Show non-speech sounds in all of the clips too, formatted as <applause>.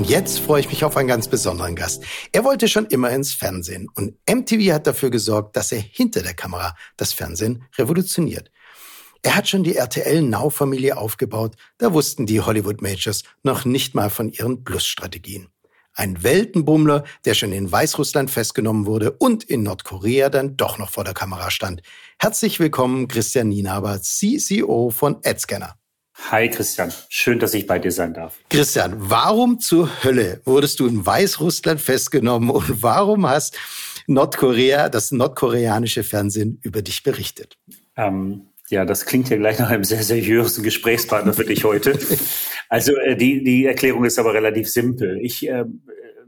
Und jetzt freue ich mich auf einen ganz besonderen Gast. Er wollte schon immer ins Fernsehen und MTV hat dafür gesorgt, dass er hinter der Kamera das Fernsehen revolutioniert. Er hat schon die RTL Now-Familie aufgebaut, da wussten die Hollywood Majors noch nicht mal von ihren Plus-Strategien. Ein Weltenbummler, der schon in Weißrussland festgenommen wurde und in Nordkorea dann doch noch vor der Kamera stand. Herzlich willkommen, Christian Nienaber, CCO von AdScanner. Hi Christian, schön, dass ich bei dir sein darf. Christian, warum zur Hölle wurdest du in Weißrussland festgenommen und warum hast Nordkorea, das nordkoreanische Fernsehen über dich berichtet? Ähm, ja, das klingt ja gleich nach einem sehr seriösen Gesprächspartner für dich heute. <laughs> Also äh, die, die Erklärung ist aber relativ simpel. Ich äh,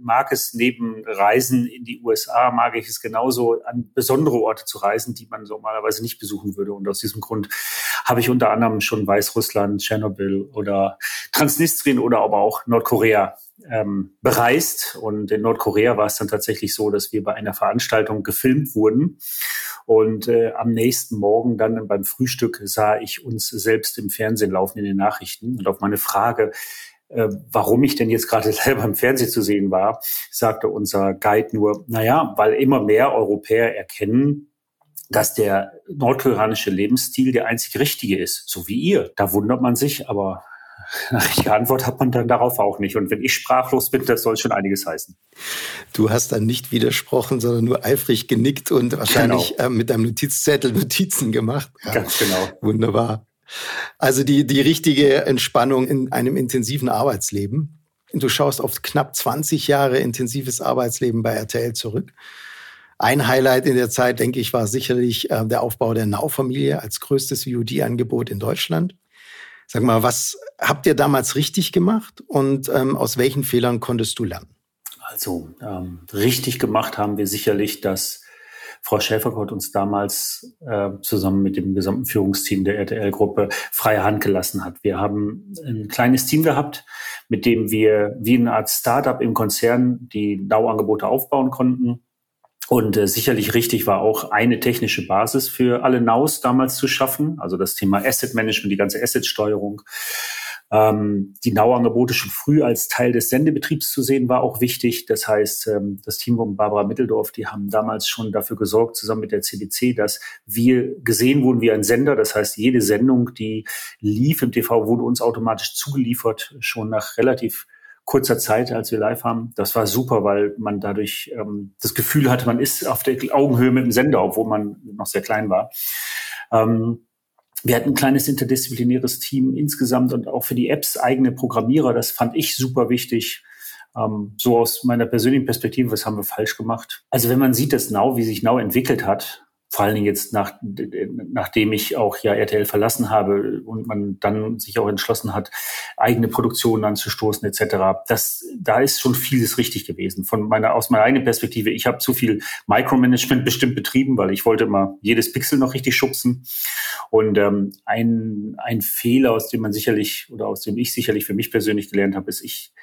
mag es neben Reisen in die USA, mag ich es genauso an besondere Orte zu reisen, die man normalerweise nicht besuchen würde. Und aus diesem Grund habe ich unter anderem schon Weißrussland, Tschernobyl oder Transnistrien oder aber auch Nordkorea ähm, bereist. Und in Nordkorea war es dann tatsächlich so, dass wir bei einer Veranstaltung gefilmt wurden. Und äh, am nächsten Morgen dann beim Frühstück sah ich uns selbst im Fernsehen laufen in den Nachrichten. Und auf meine Frage, äh, warum ich denn jetzt gerade <laughs> selber im Fernsehen zu sehen war, sagte unser Guide nur, naja, weil immer mehr Europäer erkennen, dass der nordkoreanische Lebensstil der einzig richtige ist, so wie ihr. Da wundert man sich, aber <laughs> eine richtige Antwort hat man dann darauf auch nicht. Und wenn ich sprachlos bin, das soll schon einiges heißen. Du hast dann nicht widersprochen, sondern nur eifrig genickt und wahrscheinlich genau. äh, mit deinem Notizzettel Notizen gemacht. Ja, Ganz genau. Wunderbar. Also die, die richtige Entspannung in einem intensiven Arbeitsleben. Du schaust auf knapp 20 Jahre intensives Arbeitsleben bei RTL zurück. Ein Highlight in der Zeit, denke ich, war sicherlich äh, der Aufbau der Now-Familie als größtes VOD-Angebot in Deutschland. Sag mal, was habt ihr damals richtig gemacht und ähm, aus welchen Fehlern konntest du lernen? Also ähm, richtig gemacht haben wir sicherlich, dass Frau Schäferkott uns damals äh, zusammen mit dem gesamten Führungsteam der RTL-Gruppe freie Hand gelassen hat. Wir haben ein kleines Team gehabt, mit dem wir wie eine Art Startup im Konzern die Now-Angebote aufbauen konnten. Und äh, sicherlich richtig war auch eine technische Basis für alle Naus damals zu schaffen, also das Thema Asset Management, die ganze Asset-Steuerung ähm, die Now-Angebote schon früh als Teil des Sendebetriebs zu sehen, war auch wichtig. Das heißt, ähm, das Team um Barbara Mitteldorf, die haben damals schon dafür gesorgt, zusammen mit der CDC, dass wir gesehen wurden wie ein Sender. Das heißt, jede Sendung, die lief im TV, wurde uns automatisch zugeliefert, schon nach relativ kurzer Zeit, als wir live haben. Das war super, weil man dadurch ähm, das Gefühl hatte, man ist auf der Augenhöhe mit dem Sender, obwohl man noch sehr klein war. Ähm, wir hatten ein kleines interdisziplinäres Team insgesamt und auch für die Apps eigene Programmierer. Das fand ich super wichtig. Ähm, so aus meiner persönlichen Perspektive, was haben wir falsch gemacht? Also wenn man sieht, dass Now, wie sich Now entwickelt hat, vor allen Dingen jetzt nach, nachdem ich auch ja RTL verlassen habe und man dann sich auch entschlossen hat, eigene Produktionen anzustoßen etc. Das, da ist schon vieles richtig gewesen. Von meiner, aus meiner eigenen Perspektive, ich habe zu viel Micromanagement <laughs> bestimmt betrieben, weil ich wollte immer jedes Pixel noch richtig schubsen. Und ähm, ein, ein Fehler, aus dem man sicherlich oder aus dem ich sicherlich für mich persönlich gelernt habe, ist, ich,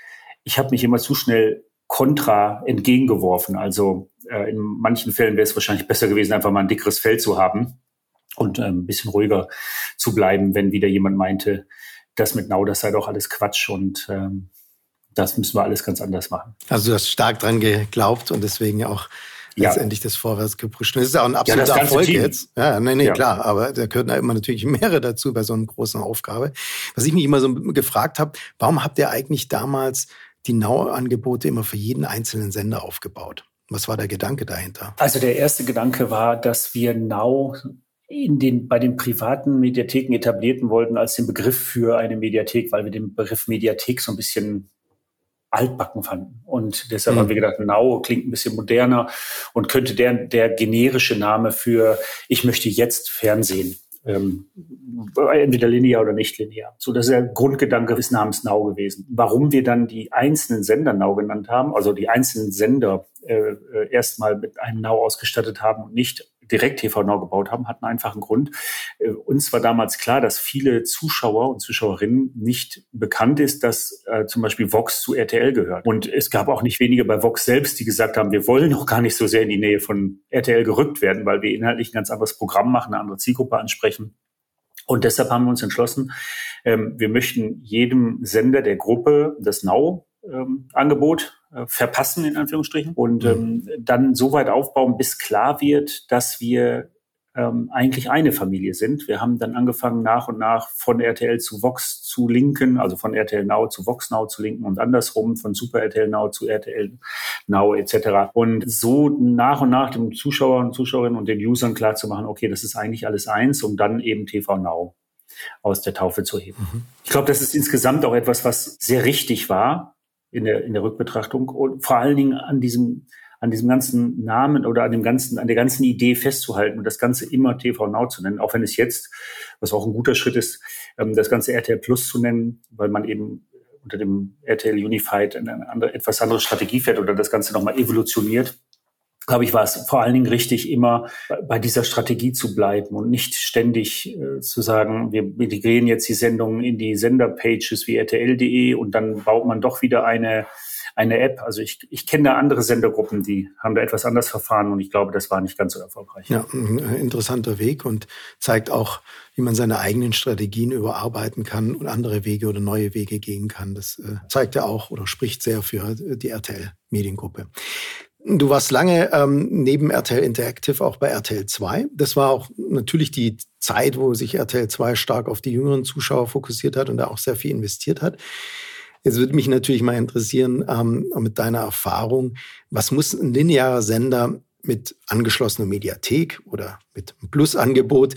ich habe mich immer zu schnell kontra entgegengeworfen. Also äh, in manchen Fällen wäre es wahrscheinlich besser gewesen, einfach mal ein dickeres Fell zu haben und äh, ein bisschen ruhiger zu bleiben, wenn wieder jemand meinte, das mit Now, das sei doch alles Quatsch und ähm, das müssen wir alles ganz anders machen. Also du hast stark dran geglaubt und deswegen auch ja. letztendlich das vorwärts gepusht. das ist auch ein absoluter ja, Erfolg Team. jetzt. Ja, nee, nee, ja. klar. Aber da gehören ja immer natürlich mehrere dazu bei so einer großen Aufgabe. Was ich mich immer so gefragt habe, warum habt ihr eigentlich damals die Now-Angebote immer für jeden einzelnen Sender aufgebaut? Was war der Gedanke dahinter? Also der erste Gedanke war, dass wir Now in den, bei den privaten Mediatheken etablierten wollten als den Begriff für eine Mediathek, weil wir den Begriff Mediathek so ein bisschen altbacken fanden. Und deshalb mhm. haben wir gedacht, Now klingt ein bisschen moderner und könnte der, der generische Name für ich möchte jetzt Fernsehen ähm, entweder linear oder nicht linear. So, das ist der Grundgedanke des Namens Now gewesen. Warum wir dann die einzelnen Sender Now genannt haben, also die einzelnen Sender äh, äh erstmal mit einem Now ausgestattet haben und nicht direkt TV Now gebaut haben, hatten einfach einen Grund. Äh, uns war damals klar, dass viele Zuschauer und Zuschauerinnen nicht bekannt ist, dass äh, zum Beispiel Vox zu RTL gehört. Und es gab auch nicht wenige bei Vox selbst, die gesagt haben, wir wollen noch gar nicht so sehr in die Nähe von RTL gerückt werden, weil wir inhaltlich ein ganz anderes Programm machen, eine andere Zielgruppe ansprechen. Und deshalb haben wir uns entschlossen, ähm, wir möchten jedem Sender der Gruppe das Now-Angebot ähm, äh, verpassen, in Anführungsstrichen, und mhm. ähm, dann so weit aufbauen, bis klar wird, dass wir ähm, eigentlich eine Familie sind. Wir haben dann angefangen, nach und nach von RTL zu Vox zu linken, also von RTL Now zu Vox Now zu linken und andersrum, von Super RTL Now zu RTL Now etc. Und so nach und nach den Zuschauern und Zuschauerinnen und den Usern klar zu machen, okay, das ist eigentlich alles eins, um dann eben TV Now aus der Taufe zu heben. Mhm. Ich glaube, das ist insgesamt auch etwas, was sehr richtig war in der, in der Rückbetrachtung und vor allen Dingen an diesem an diesem ganzen Namen oder an dem ganzen, an der ganzen Idee festzuhalten und das Ganze immer TV Now zu nennen, auch wenn es jetzt, was auch ein guter Schritt ist, ähm, das Ganze RTL Plus zu nennen, weil man eben unter dem RTL Unified eine andere, etwas andere Strategie fährt oder das Ganze nochmal evolutioniert glaube ich, war es vor allen Dingen richtig, immer bei dieser Strategie zu bleiben und nicht ständig äh, zu sagen, wir integrieren jetzt die Sendungen in die Senderpages wie rtl.de und dann baut man doch wieder eine eine App. Also ich, ich kenne da andere Sendergruppen, die haben da etwas anders verfahren und ich glaube, das war nicht ganz so erfolgreich. Ja, ein interessanter Weg und zeigt auch, wie man seine eigenen Strategien überarbeiten kann und andere Wege oder neue Wege gehen kann. Das äh, zeigt ja auch oder spricht sehr für die RTL-Mediengruppe. Du warst lange ähm, neben RTL Interactive auch bei RTL 2. Das war auch natürlich die Zeit, wo sich RTL 2 stark auf die jüngeren Zuschauer fokussiert hat und da auch sehr viel investiert hat. Jetzt würde mich natürlich mal interessieren, ähm, mit deiner Erfahrung, was muss ein linearer Sender mit angeschlossener Mediathek oder mit Plusangebot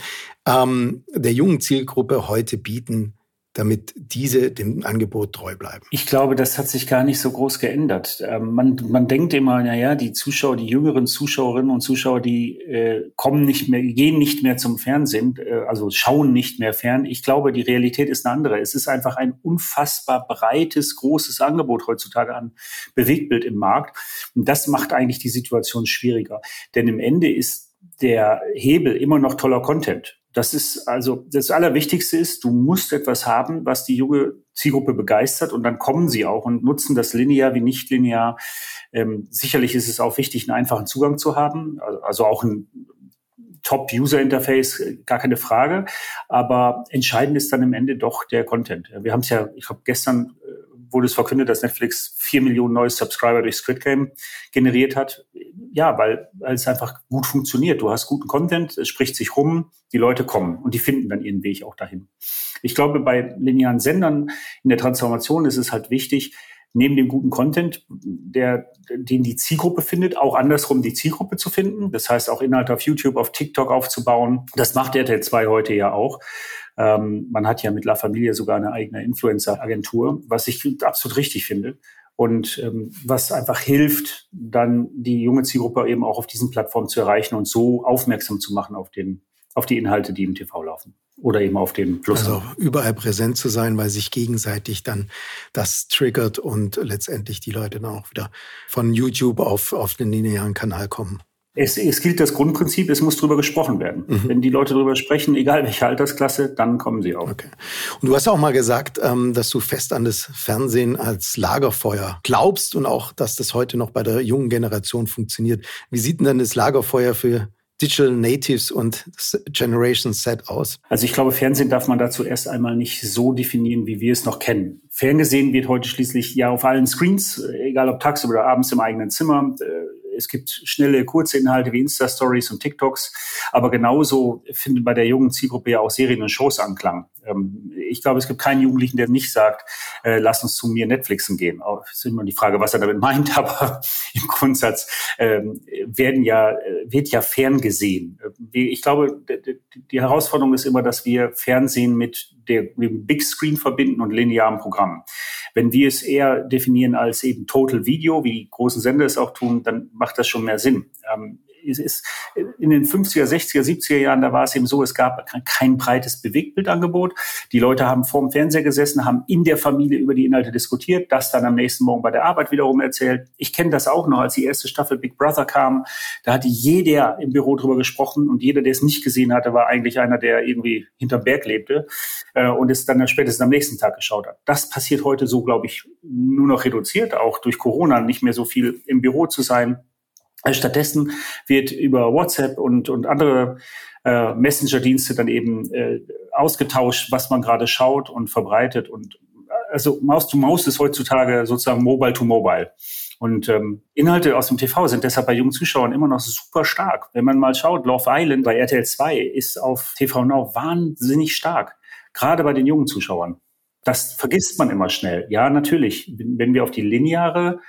ähm, der jungen Zielgruppe heute bieten, damit diese dem Angebot treu bleiben? Ich glaube, das hat sich gar nicht so groß geändert. Ähm, man, man denkt immer, na ja, die Zuschauer, die jüngeren Zuschauerinnen und Zuschauer, die äh, kommen nicht mehr, gehen nicht mehr zum Fernsehen, äh, also schauen nicht mehr fern. Ich glaube, die Realität ist eine andere. Es ist einfach ein unfassbar breites, großes Angebot heutzutage an Bewegtbild im Markt. Und das macht eigentlich die Situation schwieriger. Denn im Ende ist der Hebel immer noch toller Content. Das ist also das Allerwichtigste ist, du musst etwas haben, was die junge Zielgruppe begeistert und dann kommen sie auch und nutzen das linear wie nicht linear. Ähm, sicherlich ist es auch wichtig, einen einfachen Zugang zu haben, also, also auch ein Top-User-Interface, gar keine Frage. Aber entscheidend ist dann im Ende doch der Content. Wir haben es ja, ich habe gestern wurde es verkündet, dass Netflix vier Millionen neue Subscriber durch Squid Game generiert hat. Ja, weil, weil es einfach gut funktioniert. Du hast guten Content, es spricht sich rum, die Leute kommen und die finden dann ihren Weg auch dahin. Ich glaube, bei linearen Sendern in der Transformation ist es halt wichtig, neben dem guten Content, der, den die Zielgruppe findet, auch andersrum die Zielgruppe zu finden. Das heißt, auch Inhalte auf YouTube, auf TikTok aufzubauen. Das macht RTL 2 heute ja auch. Ähm, man hat ja mit La Familia sogar eine eigene Influencer-Agentur, was ich absolut richtig finde. Und ähm, was einfach hilft, dann die junge Zielgruppe eben auch auf diesen Plattformen zu erreichen und so aufmerksam zu machen auf den auf die Inhalte, die im TV laufen oder eben auf den Plus. Also überall präsent zu sein, weil sich gegenseitig dann das triggert und letztendlich die Leute dann auch wieder von YouTube auf, auf den linearen Kanal kommen. Es, es gilt das Grundprinzip, es muss drüber gesprochen werden. Mhm. Wenn die Leute drüber sprechen, egal welche Altersklasse, dann kommen sie auch. Okay. Und du hast auch mal gesagt, ähm, dass du fest an das Fernsehen als Lagerfeuer glaubst und auch, dass das heute noch bei der jungen Generation funktioniert. Wie sieht denn dann das Lagerfeuer für Digital Natives und Generation Set aus? Also ich glaube, Fernsehen darf man dazu erst einmal nicht so definieren, wie wir es noch kennen. Fernsehen wird heute schließlich ja auf allen Screens, egal ob tagsüber oder abends im eigenen Zimmer, äh, es gibt schnelle, kurze Inhalte wie Insta-Stories und TikToks, aber genauso findet bei der jungen Zielgruppe ja auch Serien und Shows Anklang. Ähm, ich glaube, es gibt keinen Jugendlichen, der nicht sagt, äh, lass uns zu mir Netflixen gehen. Auch ist immer die Frage, was er damit meint, <laughs> aber im Grundsatz ähm, werden ja, äh, wird ja ferngesehen. Ich glaube, die Herausforderung ist immer, dass wir Fernsehen mit der, dem Big Screen verbinden und linearen Programmen. Wenn wir es eher definieren als eben Total Video, wie die großen Sender es auch tun, dann macht das schon mehr Sinn. Ähm, es ist in den 50er, 60er, 70er Jahren, da war es eben so, es gab kein breites Bewegtbildangebot. Die Leute haben vor dem Fernseher gesessen, haben in der Familie über die Inhalte diskutiert, das dann am nächsten Morgen bei der Arbeit wiederum erzählt. Ich kenne das auch noch, als die erste Staffel Big Brother kam. Da hatte jeder im Büro drüber gesprochen und jeder, der es nicht gesehen hatte, war eigentlich einer, der irgendwie hinterm Berg lebte äh, und es dann spätestens am nächsten Tag geschaut hat. Das passiert heute so, glaube ich, nur noch reduziert, auch durch Corona nicht mehr so viel im Büro zu sein. Stattdessen wird über WhatsApp und, und andere äh, Messenger-Dienste dann eben äh, ausgetauscht, was man gerade schaut und verbreitet. Und also Maus to Maus ist heutzutage sozusagen Mobile to Mobile. Und ähm, Inhalte aus dem TV sind deshalb bei jungen Zuschauern immer noch super stark. Wenn man mal schaut, Love Island bei RTL 2 ist auf TV Now wahnsinnig stark, gerade bei den jungen Zuschauern. Das vergisst man immer schnell. Ja, natürlich, wenn wir auf die lineare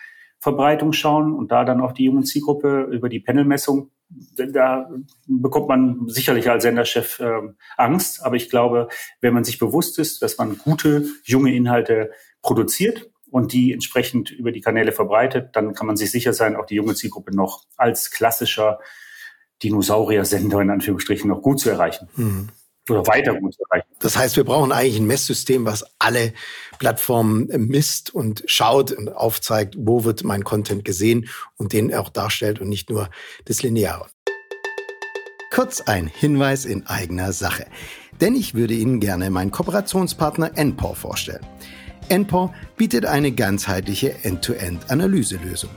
Verbreitung schauen und da dann auch die junge Zielgruppe über die Panelmessung, da bekommt man sicherlich als Senderchef äh, Angst. Aber ich glaube, wenn man sich bewusst ist, dass man gute junge Inhalte produziert und die entsprechend über die Kanäle verbreitet, dann kann man sich sicher sein, auch die junge Zielgruppe noch als klassischer Dinosaurier-Sender in Anführungsstrichen noch gut zu erreichen. Mhm oder weiter gut erreichen. Das heißt, wir brauchen eigentlich ein Messsystem, was alle Plattformen misst und schaut und aufzeigt, wo wird mein Content gesehen und den auch darstellt und nicht nur das Lineare. Kurz ein Hinweis in eigener Sache. Denn ich würde Ihnen gerne meinen Kooperationspartner NPOR vorstellen. NPOR bietet eine ganzheitliche End-to-End-Analyselösung.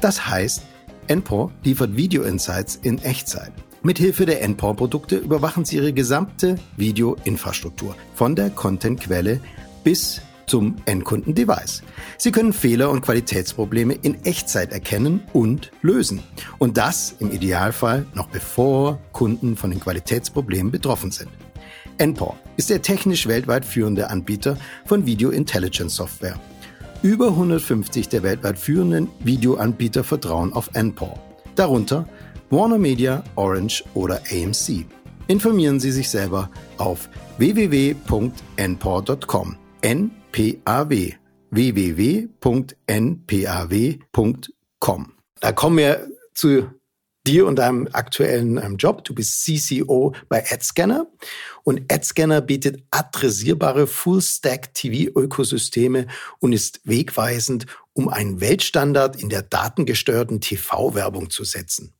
Das heißt, NPOR liefert Video-Insights in Echtzeit. Mithilfe der NPOR-Produkte überwachen Sie Ihre gesamte Video-Infrastruktur, von der Content-Quelle bis zum Endkunden-Device. Sie können Fehler und Qualitätsprobleme in Echtzeit erkennen und lösen. Und das im Idealfall noch bevor Kunden von den Qualitätsproblemen betroffen sind. NPOR ist der technisch weltweit führende Anbieter von Video Intelligence Software. Über 150 der weltweit führenden Videoanbieter vertrauen auf NPOR. Darunter Warner Media, Orange oder AMC. Informieren Sie sich selber auf www.npaw.com. NPAW. www.npaw.com. Da kommen wir zu dir und deinem aktuellen ähm, Job. Du bist CCO bei AdScanner und AdScanner bietet adressierbare Full-Stack-TV-Ökosysteme und ist wegweisend, um einen Weltstandard in der datengesteuerten TV-Werbung zu setzen.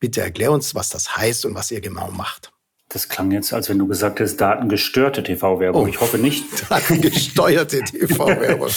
Bitte erklär uns, was das heißt und was ihr genau macht. Das klang jetzt, als wenn du gesagt hast, datengestörte TV-Werbung. Oh, ich hoffe nicht. <laughs> Datengesteuerte <laughs> TV-Werbung.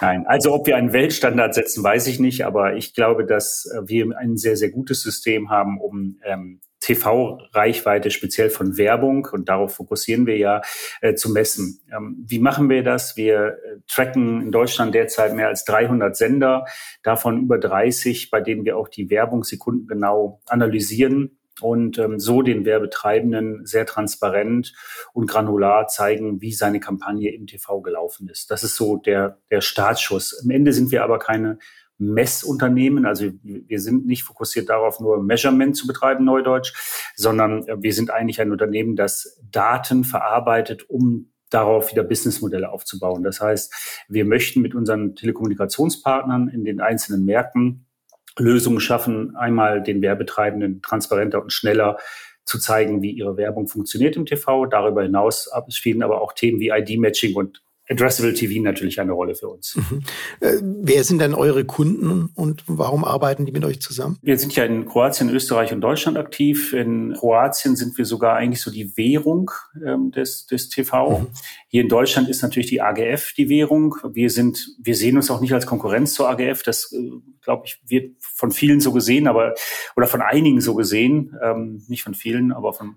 Nein, also ob wir einen Weltstandard setzen, weiß ich nicht, aber ich glaube, dass wir ein sehr, sehr gutes System haben, um ähm, TV-Reichweite speziell von Werbung, und darauf fokussieren wir ja, äh, zu messen. Ähm, wie machen wir das? Wir äh, tracken in Deutschland derzeit mehr als 300 Sender, davon über 30, bei denen wir auch die Werbung sekundengenau analysieren und ähm, so den Werbetreibenden sehr transparent und granular zeigen, wie seine Kampagne im TV gelaufen ist. Das ist so der, der Startschuss. Am Ende sind wir aber keine Messunternehmen. Also wir sind nicht fokussiert darauf, nur Measurement zu betreiben, Neudeutsch, sondern wir sind eigentlich ein Unternehmen, das Daten verarbeitet, um darauf wieder Businessmodelle aufzubauen. Das heißt, wir möchten mit unseren Telekommunikationspartnern in den einzelnen Märkten Lösungen schaffen, einmal den Werbetreibenden transparenter und schneller zu zeigen, wie ihre Werbung funktioniert im TV. Darüber hinaus spielen aber auch Themen wie ID-Matching und Addressable TV natürlich eine Rolle für uns. Mhm. Äh, wer sind denn eure Kunden und warum arbeiten die mit euch zusammen? Wir sind ja in Kroatien, Österreich und Deutschland aktiv. In Kroatien sind wir sogar eigentlich so die Währung ähm, des, des TV. Mhm. Hier in Deutschland ist natürlich die AGF die Währung. Wir sind, wir sehen uns auch nicht als Konkurrenz zur AGF. Das, äh, glaube ich, wird von vielen so gesehen, aber oder von einigen so gesehen. Ähm, nicht von vielen, aber von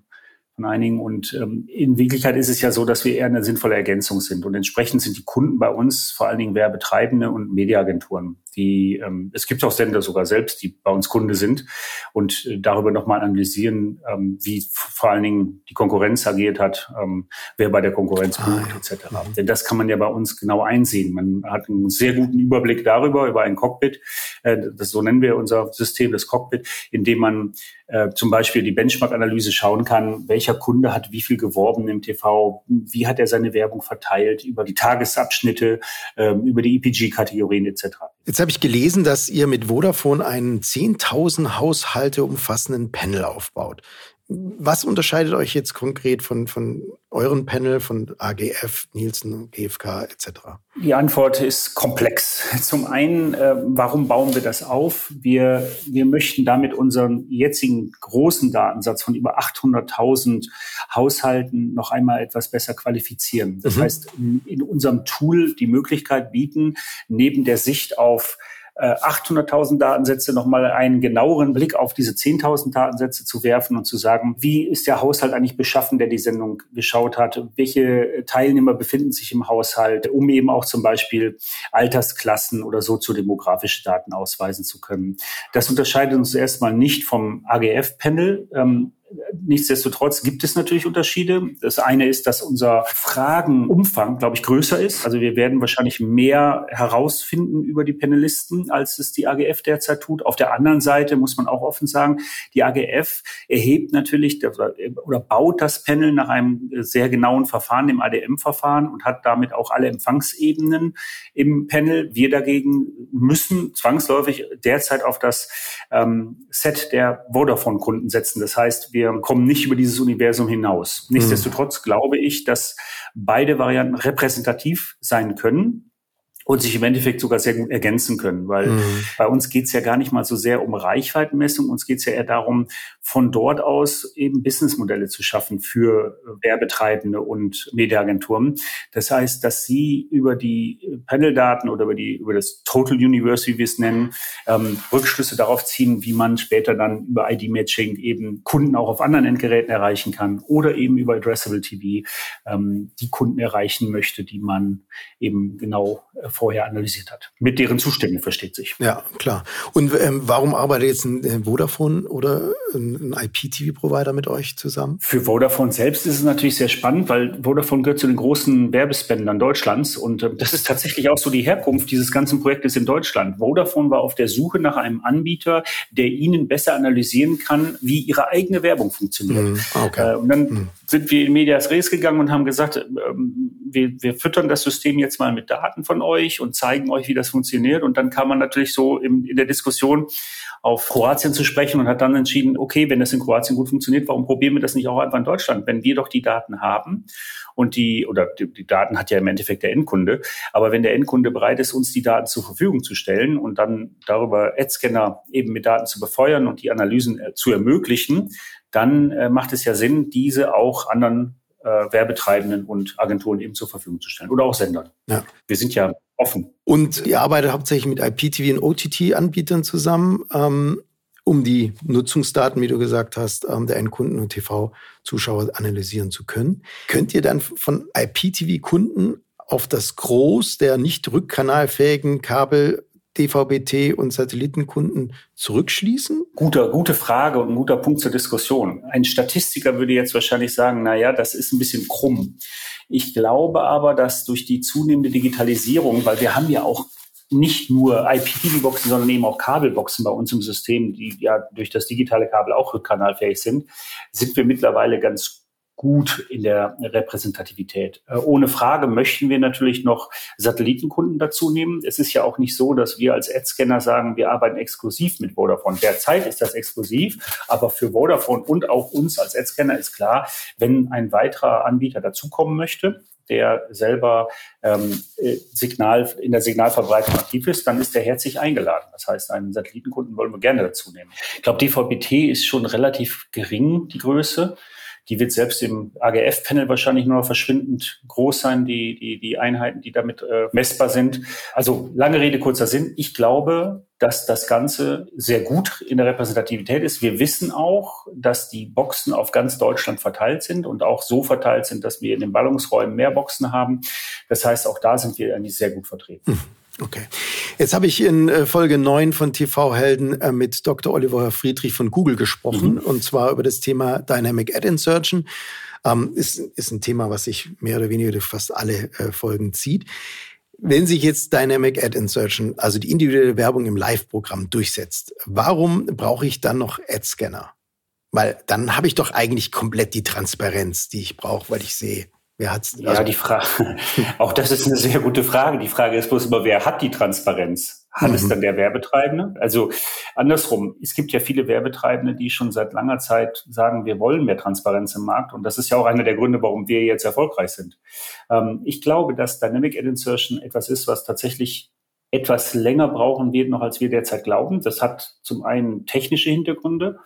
von einigen. Und ähm, in Wirklichkeit ist es ja so, dass wir eher eine sinnvolle Ergänzung sind. Und entsprechend sind die Kunden bei uns vor allen Dingen Werbetreibende und Mediaagenturen. Die, ähm, es gibt auch Sender sogar selbst, die bei uns Kunde sind und äh, darüber nochmal analysieren, ähm, wie vor allen Dingen die Konkurrenz agiert hat, ähm, wer bei der Konkurrenz bucht, ah, etc. Ja. Denn das kann man ja bei uns genau einsehen. Man hat einen sehr guten Überblick darüber, über ein Cockpit. Äh, das so nennen wir unser System, das Cockpit, in dem man äh, zum Beispiel die Benchmark-Analyse schauen kann, welcher Kunde hat wie viel geworben im TV, wie hat er seine Werbung verteilt, über die Tagesabschnitte, äh, über die EPG-Kategorien etc. Jetzt habe ich gelesen, dass ihr mit Vodafone einen 10.000 Haushalte umfassenden Panel aufbaut. Was unterscheidet euch jetzt konkret von, von euren Panel, von AGF, Nielsen, GfK etc.? Die Antwort ist komplex. <laughs> Zum einen, äh, warum bauen wir das auf? Wir, wir möchten damit unseren jetzigen großen Datensatz von über 800.000 Haushalten noch einmal etwas besser qualifizieren. Das mhm. heißt, in, in unserem Tool die Möglichkeit bieten, neben der Sicht auf 800.000 äh, Datensätze nochmal einen genaueren Blick auf diese 10.000 Datensätze zu werfen und zu sagen, wie ist der Haushalt eigentlich beschaffen, der die Sendung geschaut hat? Welche Teilnehmer befinden sich im Haushalt, um eben auch zum Beispiel Altersklassen oder soziodemografische Daten ausweisen zu können? Das unterscheidet uns erstmal nicht vom AGF-Panel. Ähm, Nichtsdestotrotz gibt es natürlich Unterschiede. Das eine ist, dass unser Fragenumfang, glaube ich, größer ist. Also wir werden wahrscheinlich mehr herausfinden über die Panelisten, als es die AGF derzeit tut. Auf der anderen Seite muss man auch offen sagen, die AGF erhebt natürlich oder baut das Panel nach einem sehr genauen Verfahren, dem ADM-Verfahren und hat damit auch alle Empfangsebenen im Panel. Wir dagegen müssen zwangsläufig derzeit auf das ähm, Set der Vodafone-Kunden setzen. Das heißt, wir wir kommen nicht über dieses Universum hinaus. Nichtsdestotrotz glaube ich, dass beide Varianten repräsentativ sein können und sich im Endeffekt sogar sehr gut ergänzen können, weil mhm. bei uns geht es ja gar nicht mal so sehr um Reichweitenmessung, uns geht es ja eher darum, von dort aus eben Businessmodelle zu schaffen für Werbetreibende und Mediaagenturen. Das heißt, dass sie über die Paneldaten oder über die über das Total Universe, wie wir es nennen, ähm, Rückschlüsse darauf ziehen, wie man später dann über ID-Matching eben Kunden auch auf anderen Endgeräten erreichen kann oder eben über Addressable TV ähm, die Kunden erreichen möchte, die man eben genau äh, vorher analysiert hat. Mit deren Zustimmung versteht sich. Ja, klar. Und ähm, warum arbeitet jetzt ein äh, Vodafone oder ein IPTV-Provider mit euch zusammen? Für Vodafone selbst ist es natürlich sehr spannend, weil Vodafone gehört zu den großen Werbespendern Deutschlands und äh, das ist tatsächlich auch so die Herkunft dieses ganzen Projektes in Deutschland. Vodafone war auf der Suche nach einem Anbieter, der ihnen besser analysieren kann, wie ihre eigene Werbung funktioniert. Mhm. Okay. Äh, und dann mhm. sind wir in Medias Res gegangen und haben gesagt, ähm, wir, wir füttern das System jetzt mal mit Daten von euch und zeigen euch, wie das funktioniert. Und dann kam man natürlich so im, in der Diskussion auf Kroatien zu sprechen und hat dann entschieden, okay, wenn das in Kroatien gut funktioniert, warum probieren wir das nicht auch einfach in Deutschland, wenn wir doch die Daten haben und die, oder die, die Daten hat ja im Endeffekt der Endkunde, aber wenn der Endkunde bereit ist, uns die Daten zur Verfügung zu stellen und dann darüber Ad-Scanner eben mit Daten zu befeuern und die Analysen äh, zu ermöglichen, dann äh, macht es ja Sinn, diese auch anderen äh, Werbetreibenden und Agenturen eben zur Verfügung zu stellen oder auch Sendern. Ja. Wir sind ja offen. Und ihr arbeitet hauptsächlich mit IPTV und OTT-Anbietern zusammen, ähm, um die Nutzungsdaten, wie du gesagt hast, ähm, der Endkunden und TV-Zuschauer analysieren zu können. Könnt ihr dann von IPTV-Kunden auf das Groß der nicht rückkanalfähigen Kabel DVB-T und Satellitenkunden zurückschließen? Guter, gute Frage und ein guter Punkt zur Diskussion. Ein Statistiker würde jetzt wahrscheinlich sagen, na ja, das ist ein bisschen krumm. Ich glaube aber, dass durch die zunehmende Digitalisierung, weil wir haben ja auch nicht nur IPTV-Boxen, sondern eben auch Kabelboxen bei uns im System, die ja durch das digitale Kabel auch rückkanalfähig sind, sind wir mittlerweile ganz gut in der Repräsentativität. Äh, ohne Frage möchten wir natürlich noch Satellitenkunden dazu nehmen. Es ist ja auch nicht so, dass wir als Ad-Scanner sagen, wir arbeiten exklusiv mit Vodafone. Derzeit ist das exklusiv, aber für Vodafone und auch uns als Ad-Scanner ist klar, wenn ein weiterer Anbieter dazukommen möchte, der selber ähm, äh, Signal in der Signalverbreitung aktiv ist, dann ist der herzlich eingeladen. Das heißt, einen Satellitenkunden wollen wir gerne dazu nehmen. Ich glaube, DVB-T ist schon relativ gering, die Größe. Die wird selbst im AGF-Panel wahrscheinlich nur verschwindend groß sein, die, die, die Einheiten, die damit äh, messbar sind. Also lange Rede, kurzer Sinn. Ich glaube, dass das Ganze sehr gut in der Repräsentativität ist. Wir wissen auch, dass die Boxen auf ganz Deutschland verteilt sind und auch so verteilt sind, dass wir in den Ballungsräumen mehr Boxen haben. Das heißt, auch da sind wir eigentlich sehr gut vertreten. Okay. Jetzt habe ich in äh, Folge 9 von TV Helden äh, mit Dr. Oliver Friedrich von Google gesprochen, mhm. und zwar über das Thema Dynamic Ad Insertion. Ähm, ist, ist ein Thema, was sich mehr oder weniger durch fast alle äh, Folgen zieht. Wenn sich jetzt Dynamic Ad Insertion, also die individuelle Werbung im Live-Programm durchsetzt, warum brauche ich dann noch Ad-Scanner? Weil dann habe ich doch eigentlich komplett die Transparenz, die ich brauche, weil ich sehe, wer hat's. Also ja, die Frage, <laughs> auch das ist eine sehr gute Frage. Die Frage ist bloß immer, wer hat die Transparenz? Hat mhm. es dann der Werbetreibende? Also andersrum, es gibt ja viele Werbetreibende, die schon seit langer Zeit sagen, wir wollen mehr Transparenz im Markt. Und das ist ja auch einer der Gründe, warum wir jetzt erfolgreich sind. Ähm, ich glaube, dass Dynamic Ad Insertion etwas ist, was tatsächlich etwas länger brauchen wird, noch als wir derzeit glauben. Das hat zum einen technische Hintergründe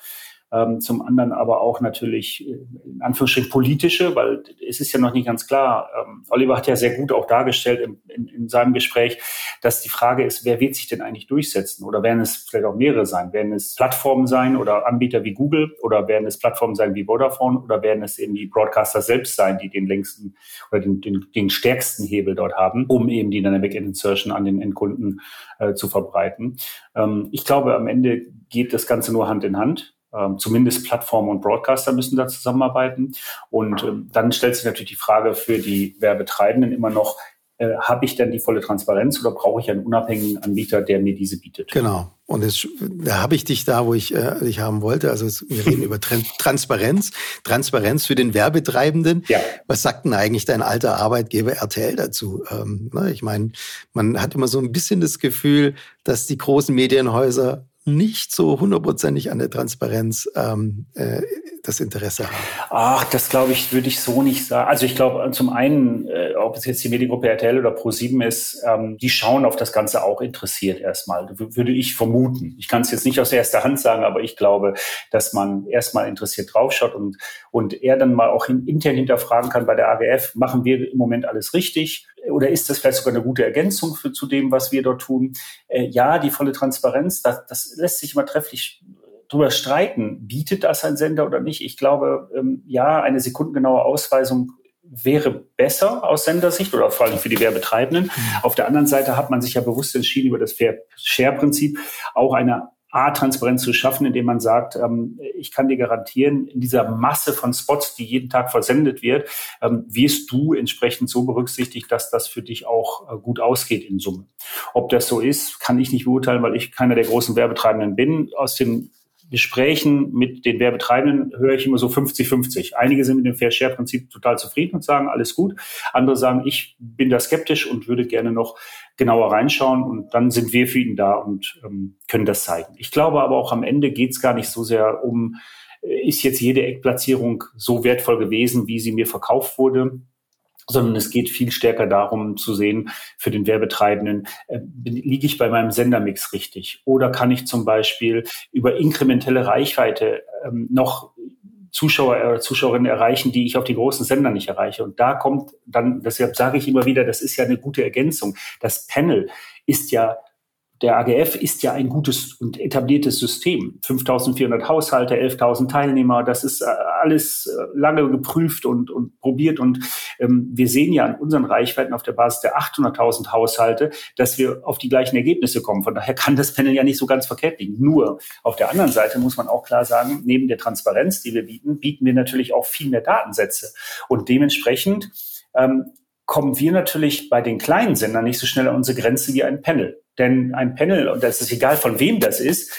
ähm, zum anderen aber auch natürlich äh, in Anführungsstrichen politische, weil es ist ja noch nicht ganz klar. Ähm, Oliver hat ja sehr gut auch dargestellt in, in, in, seinem Gespräch, dass die Frage ist, wer wird sich denn eigentlich durchsetzen? Oder werden es vielleicht auch mehrere sein? Werden es Plattformen sein oder Anbieter wie Google oder werden es Plattformen sein wie Vodafone oder werden es eben die Broadcaster selbst sein, die den längsten oder den, den, den stärksten Hebel dort haben, um eben die Dynamic Insertion an den Endkunden äh, zu verbreiten? Ähm, ich glaube, am Ende geht das Ganze nur Hand in Hand. Ähm, zumindest Plattformen und Broadcaster müssen da zusammenarbeiten. Und ähm, dann stellt sich natürlich die Frage für die Werbetreibenden immer noch, äh, habe ich denn die volle Transparenz oder brauche ich einen unabhängigen Anbieter, der mir diese bietet? Genau. Und jetzt, da habe ich dich da, wo ich äh, dich haben wollte. Also wir reden über Transparenz, Transparenz für den Werbetreibenden. Ja. Was sagt denn eigentlich dein alter Arbeitgeber RTL dazu? Ähm, ne, ich meine, man hat immer so ein bisschen das Gefühl, dass die großen Medienhäuser nicht so hundertprozentig an der Transparenz ähm, äh, das Interesse haben? Ach, das glaube ich, würde ich so nicht sagen. Also ich glaube, zum einen, äh, ob es jetzt die Mediengruppe RTL oder Pro7 ist, ähm, die schauen auf das Ganze auch interessiert erstmal, würde ich vermuten. Ich kann es jetzt nicht aus erster Hand sagen, aber ich glaube, dass man erstmal interessiert draufschaut und, und er dann mal auch intern hinterfragen kann bei der AGF, machen wir im Moment alles richtig? Oder ist das vielleicht sogar eine gute Ergänzung für, zu dem, was wir dort tun? Äh, ja, die volle Transparenz, das, das lässt sich immer trefflich drüber streiten, bietet das ein Sender oder nicht. Ich glaube, ähm, ja, eine sekundengenaue Ausweisung wäre besser aus Sendersicht oder vor allem für die Werbetreibenden. Mhm. Auf der anderen Seite hat man sich ja bewusst entschieden, über das Fair-Share-Prinzip auch eine A-Transparenz zu schaffen, indem man sagt, ähm, ich kann dir garantieren, in dieser Masse von Spots, die jeden Tag versendet wird, ähm, wirst du entsprechend so berücksichtigt, dass das für dich auch äh, gut ausgeht in Summe. Ob das so ist, kann ich nicht beurteilen, weil ich keiner der großen Werbetreibenden bin. Aus dem Gesprächen mit den Werbetreibenden höre ich immer so 50-50. Einige sind mit dem Fair Share Prinzip total zufrieden und sagen, alles gut. Andere sagen, ich bin da skeptisch und würde gerne noch genauer reinschauen und dann sind wir für ihn da und ähm, können das zeigen. Ich glaube aber auch am Ende geht es gar nicht so sehr um, äh, ist jetzt jede Eckplatzierung so wertvoll gewesen, wie sie mir verkauft wurde, sondern es geht viel stärker darum zu sehen, für den Werbetreibenden, äh, liege ich bei meinem Sendermix richtig? Oder kann ich zum Beispiel über inkrementelle Reichweite ähm, noch Zuschauer oder Zuschauerinnen erreichen, die ich auf die großen Sender nicht erreiche. Und da kommt dann, deshalb sage ich immer wieder, das ist ja eine gute Ergänzung. Das Panel ist ja der AGF ist ja ein gutes und etabliertes System. 5400 Haushalte, 11.000 Teilnehmer, das ist äh, alles äh, lange geprüft und, und probiert. Und ähm, wir sehen ja an unseren Reichweiten auf der Basis der 800.000 Haushalte, dass wir auf die gleichen Ergebnisse kommen. Von daher kann das Panel ja nicht so ganz verkehrt liegen. Nur auf der anderen Seite muss man auch klar sagen, neben der Transparenz, die wir bieten, bieten wir natürlich auch viel mehr Datensätze. Und dementsprechend ähm, kommen wir natürlich bei den kleinen Sendern nicht so schnell an unsere Grenze wie ein Panel. Denn ein Panel, und das ist egal von wem das ist,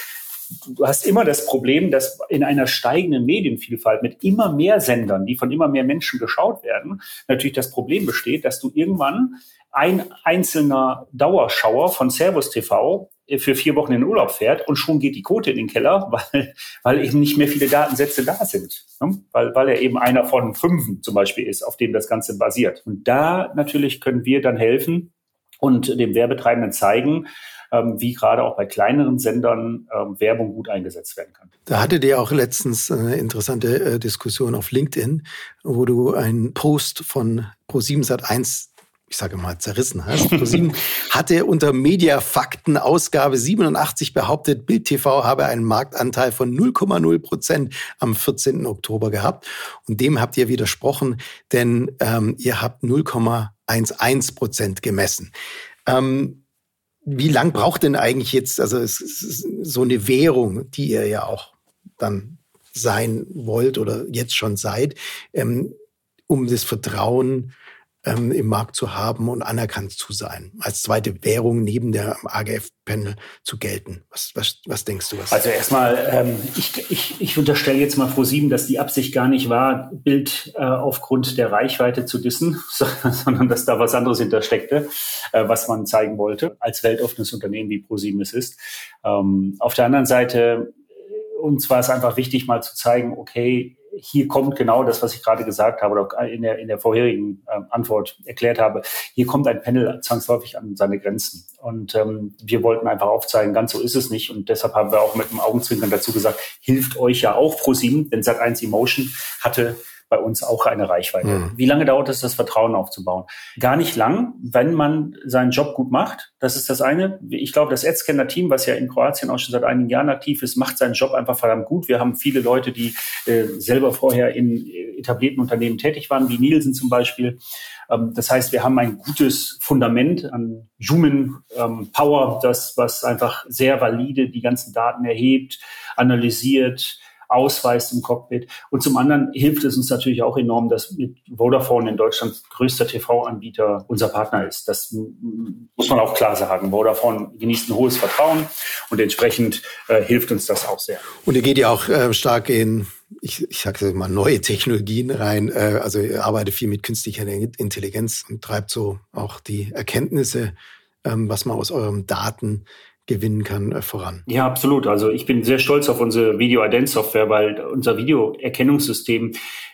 du hast immer das Problem, dass in einer steigenden Medienvielfalt mit immer mehr Sendern, die von immer mehr Menschen geschaut werden, natürlich das Problem besteht, dass du irgendwann ein einzelner Dauerschauer von Servus TV für vier Wochen in den Urlaub fährt und schon geht die Quote in den Keller, <laughs> weil, weil eben nicht mehr viele Datensätze da sind. Ne? Weil, weil er eben einer von fünf zum Beispiel ist, auf dem das Ganze basiert. Und da natürlich können wir dann helfen und dem Werbetreibenden zeigen, ähm, wie gerade auch bei kleineren Sendern ähm, Werbung gut eingesetzt werden kann. Da hattet ihr auch letztens eine interessante äh, Diskussion auf LinkedIn, wo du einen Post von Pro7 Sat1 ich sage mal, zerrissen hast. <laughs> ProSieben hatte unter Mediafakten Ausgabe 87 behauptet, Bild TV habe einen Marktanteil von 0,0 Prozent am 14. Oktober gehabt. Und dem habt ihr widersprochen, denn ähm, ihr habt 0,11 Prozent gemessen. Ähm, wie lang braucht denn eigentlich jetzt, also es ist so eine Währung, die ihr ja auch dann sein wollt oder jetzt schon seid, ähm, um das Vertrauen ähm, im Markt zu haben und anerkannt zu sein, als zweite Währung neben der AGF-Panel zu gelten. Was, was, was denkst du? Was also erstmal, ähm, ich, ich, ich unterstelle jetzt mal Pro7, dass die Absicht gar nicht war, Bild äh, aufgrund der Reichweite zu dissen, <laughs> sondern dass da was anderes hintersteckte, äh, was man zeigen wollte, als weltoffenes Unternehmen wie Pro7 es ist. Ähm, auf der anderen Seite, uns war es einfach wichtig, mal zu zeigen, okay, hier kommt genau das, was ich gerade gesagt habe oder in der, in der vorherigen äh, Antwort erklärt habe. Hier kommt ein Panel zwangsläufig an seine Grenzen. Und ähm, wir wollten einfach aufzeigen, ganz so ist es nicht. Und deshalb haben wir auch mit dem Augenzwinkern dazu gesagt, hilft euch ja auch ProSieben, denn Sat1 Emotion hatte bei uns auch eine Reichweite. Mhm. Wie lange dauert es, das Vertrauen aufzubauen? Gar nicht lang, wenn man seinen Job gut macht. Das ist das eine. Ich glaube, das AdScanner-Team, was ja in Kroatien auch schon seit einigen Jahren aktiv ist, macht seinen Job einfach verdammt gut. Wir haben viele Leute, die äh, selber vorher in äh, etablierten Unternehmen tätig waren, wie Nielsen zum Beispiel. Ähm, das heißt, wir haben ein gutes Fundament an Human ähm, Power, das, was einfach sehr valide die ganzen Daten erhebt, analysiert, ausweist im Cockpit. Und zum anderen hilft es uns natürlich auch enorm, dass mit Vodafone in Deutschland größter TV-Anbieter unser Partner ist. Das muss man auch klar sagen. Vodafone genießt ein hohes Vertrauen und entsprechend äh, hilft uns das auch sehr. Und ihr geht ja auch äh, stark in ich, ich sage mal, neue Technologien rein. Äh, also ihr arbeitet viel mit künstlicher Intelligenz und treibt so auch die Erkenntnisse, ähm, was man aus euren Daten gewinnen kann, äh, voran. Ja, absolut. Also ich bin sehr stolz auf unsere Video-Ident-Software, weil unser Videoerkennungssystem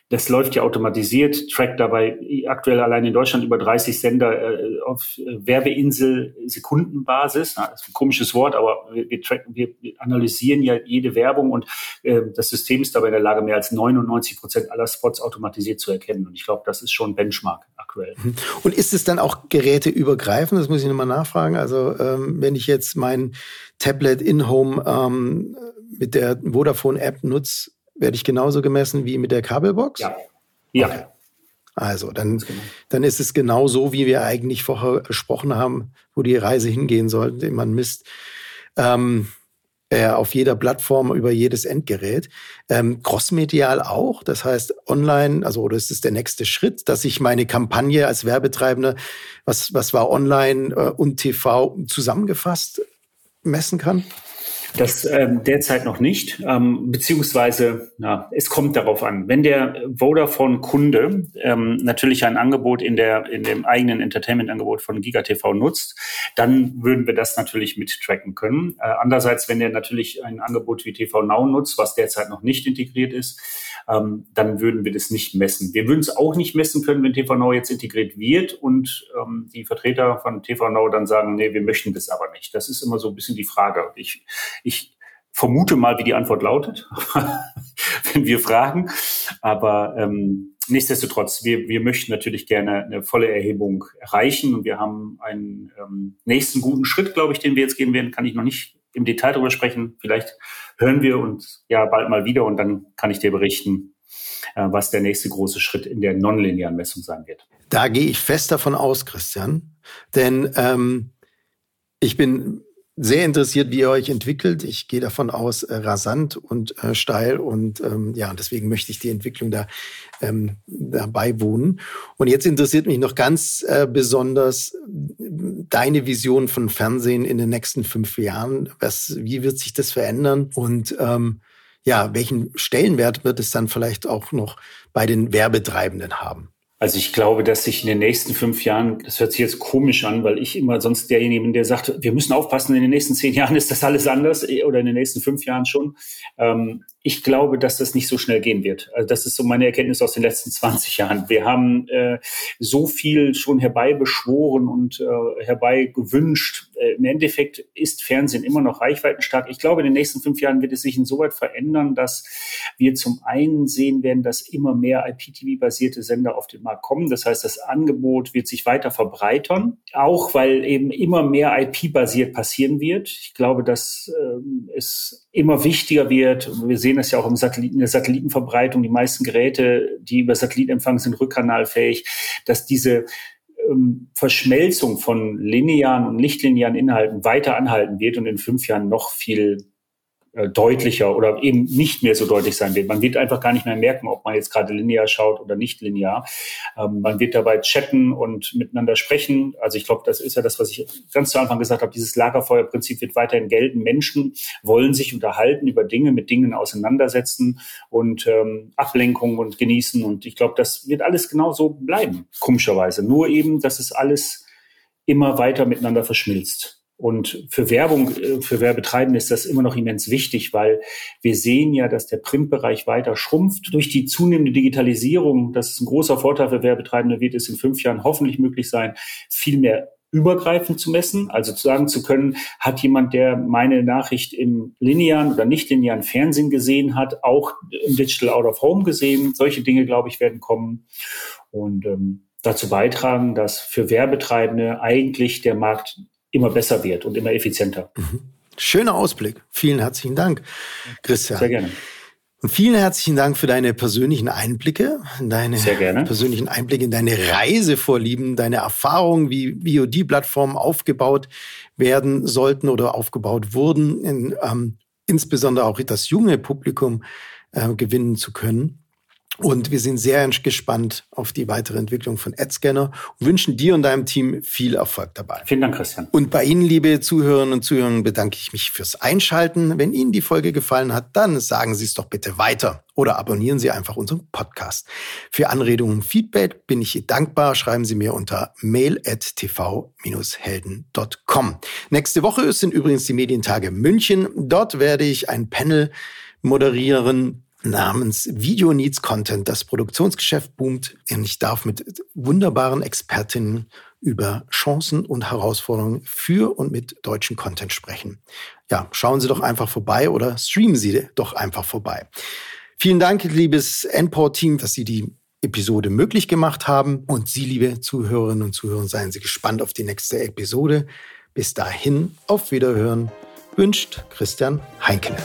das läuft ja automatisiert, trackt dabei aktuell allein in Deutschland über 30 Sender äh, auf äh, Werbeinsel Sekundenbasis. Na, das ist ein komisches Wort, aber wir, wir, tracken, wir analysieren ja jede Werbung und äh, das System ist dabei in der Lage, mehr als 99 Prozent aller Spots automatisiert zu erkennen. Und ich glaube, das ist schon Benchmark aktuell. Mhm. Und ist es dann auch geräteübergreifend? Das muss ich nochmal nachfragen. Also ähm, wenn ich jetzt mein Tablet in-home ähm, mit der Vodafone-App nutze, werde ich genauso gemessen wie mit der Kabelbox? Ja. Ja. Okay. Also, dann, genau. dann ist es genau so, wie wir eigentlich vorher besprochen haben, wo die Reise hingehen sollte. Man misst ähm, äh, auf jeder Plattform über jedes Endgerät. Ähm, crossmedial auch, das heißt online, also oder ist es der nächste Schritt, dass ich meine Kampagne als Werbetreibender, was, was war online äh, und TV zusammengefasst messen kann? Das ähm, derzeit noch nicht, ähm, beziehungsweise na, es kommt darauf an. Wenn der Vodafone-Kunde ähm, natürlich ein Angebot in, der, in dem eigenen Entertainment-Angebot von GigaTV nutzt, dann würden wir das natürlich mit tracken können. Äh, andererseits, wenn der natürlich ein Angebot wie TV Now nutzt, was derzeit noch nicht integriert ist, ähm, dann würden wir das nicht messen. Wir würden es auch nicht messen können, wenn TV Now jetzt integriert wird und ähm, die Vertreter von TV Now dann sagen, nee, wir möchten das aber nicht. Das ist immer so ein bisschen die Frage. Ich, ich vermute mal, wie die Antwort lautet, <laughs> wenn wir fragen. Aber ähm, nichtsdestotrotz, wir, wir möchten natürlich gerne eine volle Erhebung erreichen und wir haben einen ähm, nächsten guten Schritt, glaube ich, den wir jetzt gehen werden, kann ich noch nicht im Detail darüber sprechen. Vielleicht hören wir uns ja bald mal wieder und dann kann ich dir berichten, äh, was der nächste große Schritt in der nonlinearen Messung sein wird. Da gehe ich fest davon aus, Christian, denn ähm, ich bin sehr interessiert, wie ihr euch entwickelt. Ich gehe davon aus, äh, rasant und äh, steil und ähm, ja, deswegen möchte ich die Entwicklung da ähm, dabei wohnen. Und jetzt interessiert mich noch ganz äh, besonders deine Vision von Fernsehen in den nächsten fünf Jahren. Was, wie wird sich das verändern? Und ähm, ja, welchen Stellenwert wird es dann vielleicht auch noch bei den Werbetreibenden haben? Also ich glaube, dass sich in den nächsten fünf Jahren, das hört sich jetzt komisch an, weil ich immer sonst derjenige bin, der sagt, wir müssen aufpassen, in den nächsten zehn Jahren ist das alles anders eh, oder in den nächsten fünf Jahren schon. Ähm, ich glaube, dass das nicht so schnell gehen wird. Also das ist so meine Erkenntnis aus den letzten 20 Jahren. Wir haben äh, so viel schon herbeibeschworen und äh, herbeigewünscht. Äh, Im Endeffekt ist Fernsehen immer noch reichweitenstark. Ich glaube, in den nächsten fünf Jahren wird es sich insoweit verändern, dass wir zum einen sehen werden, dass immer mehr IPTV-basierte Sender auf den Markt kommen. Das heißt, das Angebot wird sich weiter verbreitern, auch weil eben immer mehr IP-basiert passieren wird. Ich glaube, dass äh, es immer wichtiger wird. Wir sehen das ja auch im Satelliten, in der Satellitenverbreitung. Die meisten Geräte, die über Satellit empfangen, sind rückkanalfähig, dass diese ähm, Verschmelzung von linearen und nichtlinearen Inhalten weiter anhalten wird und in fünf Jahren noch viel deutlicher oder eben nicht mehr so deutlich sein wird. Man wird einfach gar nicht mehr merken, ob man jetzt gerade linear schaut oder nicht linear. Ähm, man wird dabei chatten und miteinander sprechen. Also ich glaube, das ist ja das, was ich ganz zu Anfang gesagt habe. Dieses Lagerfeuerprinzip wird weiterhin gelten. Menschen wollen sich unterhalten über Dinge, mit Dingen auseinandersetzen und ähm, Ablenkung und genießen. Und ich glaube, das wird alles genauso bleiben, komischerweise. Nur eben, dass es alles immer weiter miteinander verschmilzt. Und für Werbung, äh, für Werbetreibende ist das immer noch immens wichtig, weil wir sehen ja, dass der Printbereich weiter schrumpft. Durch die zunehmende Digitalisierung, das ist ein großer Vorteil für Werbetreibende, wird es in fünf Jahren hoffentlich möglich sein, viel mehr übergreifend zu messen, also zu sagen zu können, hat jemand, der meine Nachricht im linearen oder nicht linearen Fernsehen gesehen hat, auch im Digital Out of Home gesehen. Solche Dinge, glaube ich, werden kommen und ähm, dazu beitragen, dass für Werbetreibende eigentlich der Markt immer besser wird und immer effizienter. Mhm. Schöner Ausblick. Vielen herzlichen Dank, Christian. Sehr gerne. Und vielen herzlichen Dank für deine persönlichen Einblicke, deine persönlichen Einblicke in deine Reisevorlieben, deine Erfahrungen, wie VOD-Plattformen aufgebaut werden sollten oder aufgebaut wurden, in, ähm, insbesondere auch das junge Publikum äh, gewinnen zu können. Und wir sind sehr gespannt auf die weitere Entwicklung von AdScanner und wünschen dir und deinem Team viel Erfolg dabei. Vielen Dank, Christian. Und bei Ihnen, liebe Zuhörerinnen und Zuhörer, bedanke ich mich fürs Einschalten. Wenn Ihnen die Folge gefallen hat, dann sagen Sie es doch bitte weiter oder abonnieren Sie einfach unseren Podcast. Für Anregungen und Feedback bin ich dankbar. Schreiben Sie mir unter mail.tv-helden.com. Nächste Woche sind übrigens die Medientage München. Dort werde ich ein Panel moderieren namens Video Needs Content. Das Produktionsgeschäft boomt und ich darf mit wunderbaren Expertinnen über Chancen und Herausforderungen für und mit deutschen Content sprechen. Ja, schauen Sie doch einfach vorbei oder streamen Sie doch einfach vorbei. Vielen Dank, liebes Endport-Team, dass Sie die Episode möglich gemacht haben. Und Sie, liebe Zuhörerinnen und Zuhörer, seien Sie gespannt auf die nächste Episode. Bis dahin, auf Wiederhören, wünscht Christian Heinkele.